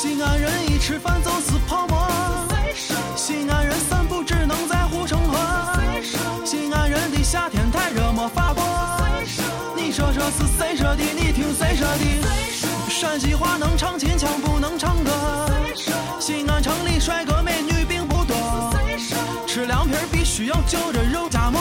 西安人一吃饭就是泡馍，西安人散步只能在护城河，西安人的夏天太热没法过。你说这是谁说的？你听谁说的？陕西话能唱秦腔不能唱歌。西安城里帅哥美女并不多，吃凉皮必须要就着肉夹馍。